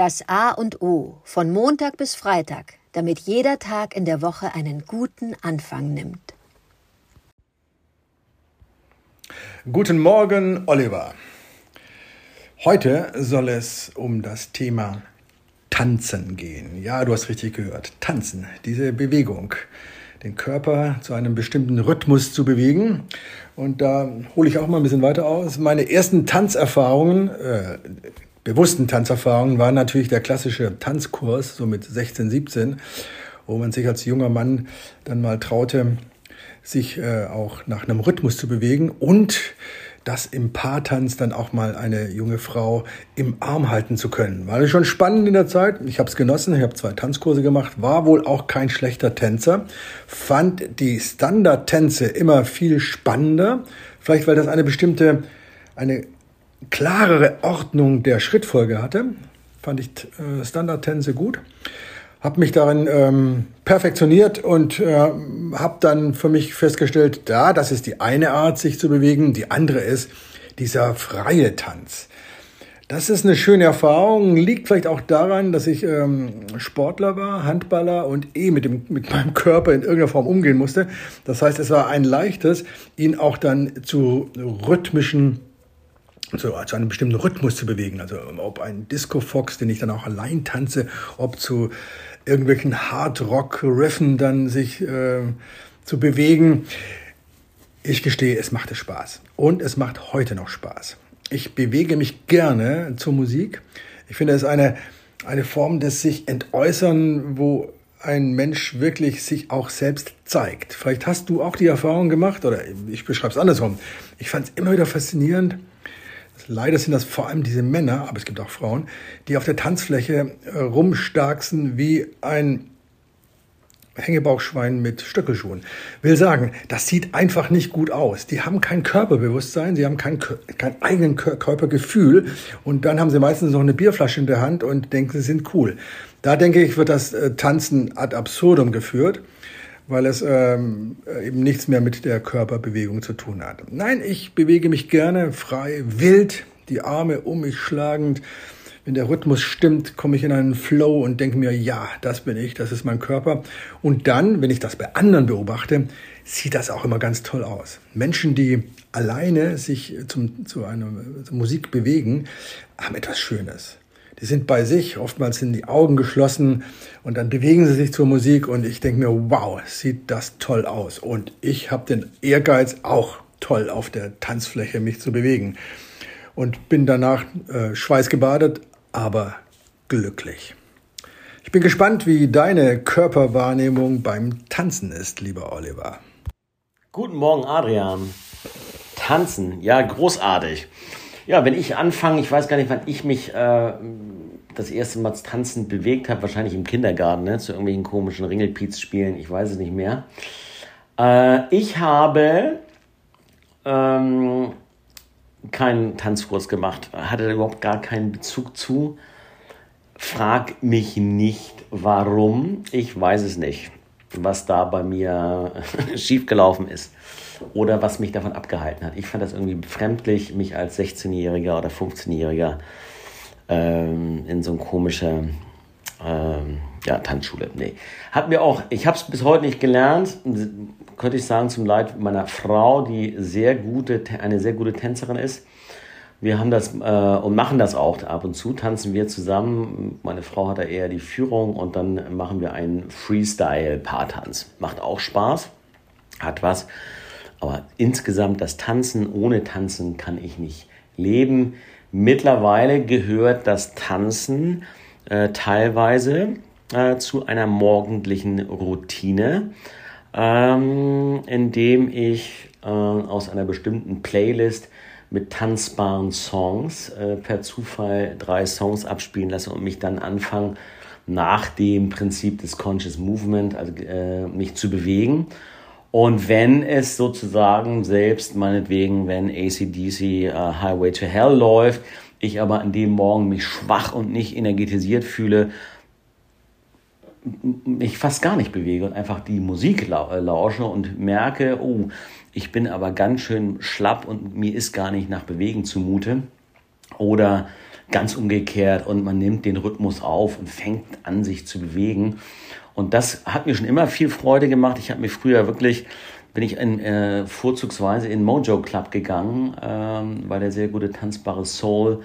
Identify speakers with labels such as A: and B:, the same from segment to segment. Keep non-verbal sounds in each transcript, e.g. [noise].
A: Das A und O von Montag bis Freitag, damit jeder Tag in der Woche einen guten Anfang nimmt.
B: Guten Morgen, Oliver. Heute soll es um das Thema Tanzen gehen. Ja, du hast richtig gehört. Tanzen, diese Bewegung. Den Körper zu einem bestimmten Rhythmus zu bewegen. Und da hole ich auch mal ein bisschen weiter aus. Meine ersten Tanzerfahrungen, äh, bewussten Tanzerfahrungen waren natürlich der klassische Tanzkurs, so mit 16, 17, wo man sich als junger Mann dann mal traute, sich äh, auch nach einem Rhythmus zu bewegen und das im Paartanz dann auch mal eine junge Frau im Arm halten zu können. War schon spannend in der Zeit. Ich habe es genossen. Ich habe zwei Tanzkurse gemacht. War wohl auch kein schlechter Tänzer. Fand die Standardtänze immer viel spannender. Vielleicht weil das eine bestimmte, eine klarere Ordnung der Schrittfolge hatte. Fand ich äh, Standardtänze gut. Habe mich darin ähm, perfektioniert und äh, habe dann für mich festgestellt, da, das ist die eine Art, sich zu bewegen. Die andere ist dieser freie Tanz. Das ist eine schöne Erfahrung, liegt vielleicht auch daran, dass ich ähm, Sportler war, Handballer und eh mit, dem, mit meinem Körper in irgendeiner Form umgehen musste. Das heißt, es war ein leichtes, ihn auch dann zu rhythmischen zu, zu einem bestimmten Rhythmus zu bewegen. Also ob ein Disco-Fox, den ich dann auch allein tanze, ob zu irgendwelchen Hard-Rock-Riffen dann sich äh, zu bewegen. Ich gestehe, es machte Spaß. Und es macht heute noch Spaß. Ich bewege mich gerne zur Musik. Ich finde, es eine, eine Form des sich entäußern, wo ein Mensch wirklich sich auch selbst zeigt. Vielleicht hast du auch die Erfahrung gemacht, oder ich beschreibe es andersrum. Ich fand es immer wieder faszinierend, Leider sind das vor allem diese Männer, aber es gibt auch Frauen, die auf der Tanzfläche äh, rumstarksen wie ein Hängebauchschwein mit Stöckelschuhen. Will sagen, das sieht einfach nicht gut aus. Die haben kein Körperbewusstsein, sie haben kein, kein eigenen Körpergefühl und dann haben sie meistens noch eine Bierflasche in der Hand und denken, sie sind cool. Da denke ich, wird das äh, Tanzen ad absurdum geführt weil es ähm, eben nichts mehr mit der Körperbewegung zu tun hat. Nein, ich bewege mich gerne frei, wild, die Arme um mich schlagend. Wenn der Rhythmus stimmt, komme ich in einen Flow und denke mir, ja, das bin ich, das ist mein Körper. Und dann, wenn ich das bei anderen beobachte, sieht das auch immer ganz toll aus. Menschen, die alleine sich zum, zu einer Musik bewegen, haben etwas Schönes die sind bei sich, oftmals sind die Augen geschlossen und dann bewegen sie sich zur Musik und ich denke mir, wow, sieht das toll aus. Und ich habe den Ehrgeiz auch toll auf der Tanzfläche mich zu bewegen und bin danach äh, schweißgebadet, aber glücklich. Ich bin gespannt, wie deine Körperwahrnehmung beim Tanzen ist, lieber Oliver.
C: Guten Morgen, Adrian. Tanzen, ja, großartig. Ja, wenn ich anfange, ich weiß gar nicht, wann ich mich äh, das erste Mal tanzend bewegt habe, wahrscheinlich im Kindergarten, ne, zu irgendwelchen komischen Ringelpiez-Spielen, ich weiß es nicht mehr. Äh, ich habe ähm, keinen Tanzkurs gemacht, hatte da überhaupt gar keinen Bezug zu. Frag mich nicht, warum. Ich weiß es nicht, was da bei mir [laughs] schiefgelaufen ist oder was mich davon abgehalten hat. Ich fand das irgendwie befremdlich, mich als 16-Jähriger oder 15-Jähriger ähm, in so eine komische ähm, ja, Tanzschule. Nee. Hat mir auch, ich habe es bis heute nicht gelernt, könnte ich sagen, zum Leid meiner Frau, die sehr gute, eine sehr gute Tänzerin ist. Wir haben das äh, und machen das auch ab und zu, tanzen wir zusammen. Meine Frau hat da eher die Führung und dann machen wir einen Freestyle-Paartanz. Macht auch Spaß, hat was. Aber insgesamt das Tanzen, ohne Tanzen kann ich nicht leben. Mittlerweile gehört das Tanzen äh, teilweise äh, zu einer morgendlichen Routine, ähm, indem ich äh, aus einer bestimmten Playlist mit tanzbaren Songs äh, per Zufall drei Songs abspielen lasse und mich dann anfange, nach dem Prinzip des Conscious Movement, also äh, mich zu bewegen. Und wenn es sozusagen selbst, meinetwegen, wenn ACDC äh, Highway to Hell läuft, ich aber an dem Morgen mich schwach und nicht energetisiert fühle, mich fast gar nicht bewege und einfach die Musik äh, lausche und merke, oh, ich bin aber ganz schön schlapp und mir ist gar nicht nach Bewegen zumute. Oder ganz umgekehrt und man nimmt den Rhythmus auf und fängt an, sich zu bewegen. Und das hat mir schon immer viel Freude gemacht. Ich habe mir früher wirklich, bin ich in, äh, vorzugsweise in Mojo Club gegangen, ähm, weil der sehr gute tanzbare Soul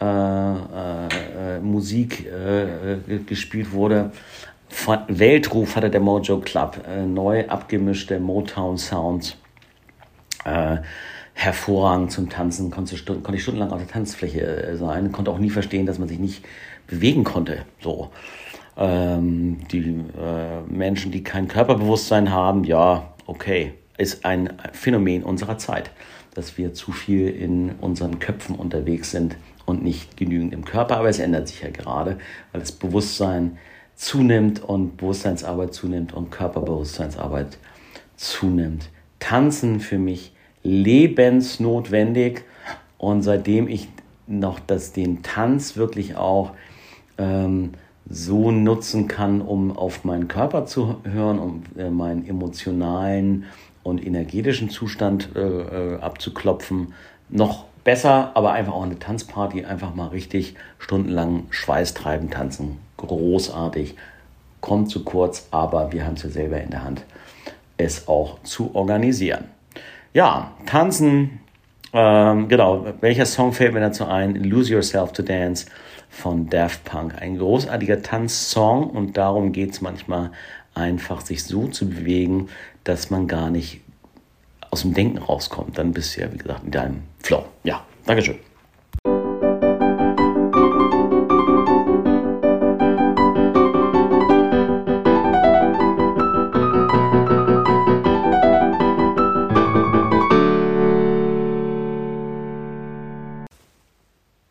C: äh, äh, äh Musik äh, gespielt wurde. Von Weltruf hatte der Mojo Club, äh, neu abgemischte Motown Sounds hervorragend zum Tanzen, konnte, konnte ich stundenlang auf der Tanzfläche äh, sein, konnte auch nie verstehen, dass man sich nicht bewegen konnte. So. Ähm, die äh, Menschen, die kein Körperbewusstsein haben, ja, okay, ist ein Phänomen unserer Zeit, dass wir zu viel in unseren Köpfen unterwegs sind und nicht genügend im Körper. Aber es ändert sich ja gerade, weil das Bewusstsein zunimmt und Bewusstseinsarbeit zunimmt und Körperbewusstseinsarbeit zunimmt. Tanzen für mich lebensnotwendig. Und seitdem ich noch das, den Tanz wirklich auch ähm, so nutzen kann, um auf meinen Körper zu hören, um äh, meinen emotionalen und energetischen Zustand äh, äh, abzuklopfen, noch besser, aber einfach auch eine Tanzparty, einfach mal richtig stundenlang schweißtreibend tanzen. Großartig. Kommt zu kurz, aber wir haben es ja selber in der Hand, es auch zu organisieren. Ja, tanzen. Ähm, genau, welcher Song fällt mir dazu ein? Lose Yourself to Dance von Daft Punk. Ein großartiger Tanzsong und darum geht es manchmal einfach, sich so zu bewegen, dass man gar nicht aus dem Denken rauskommt. Dann bist du ja, wie gesagt, in deinem Flow. Ja, Dankeschön.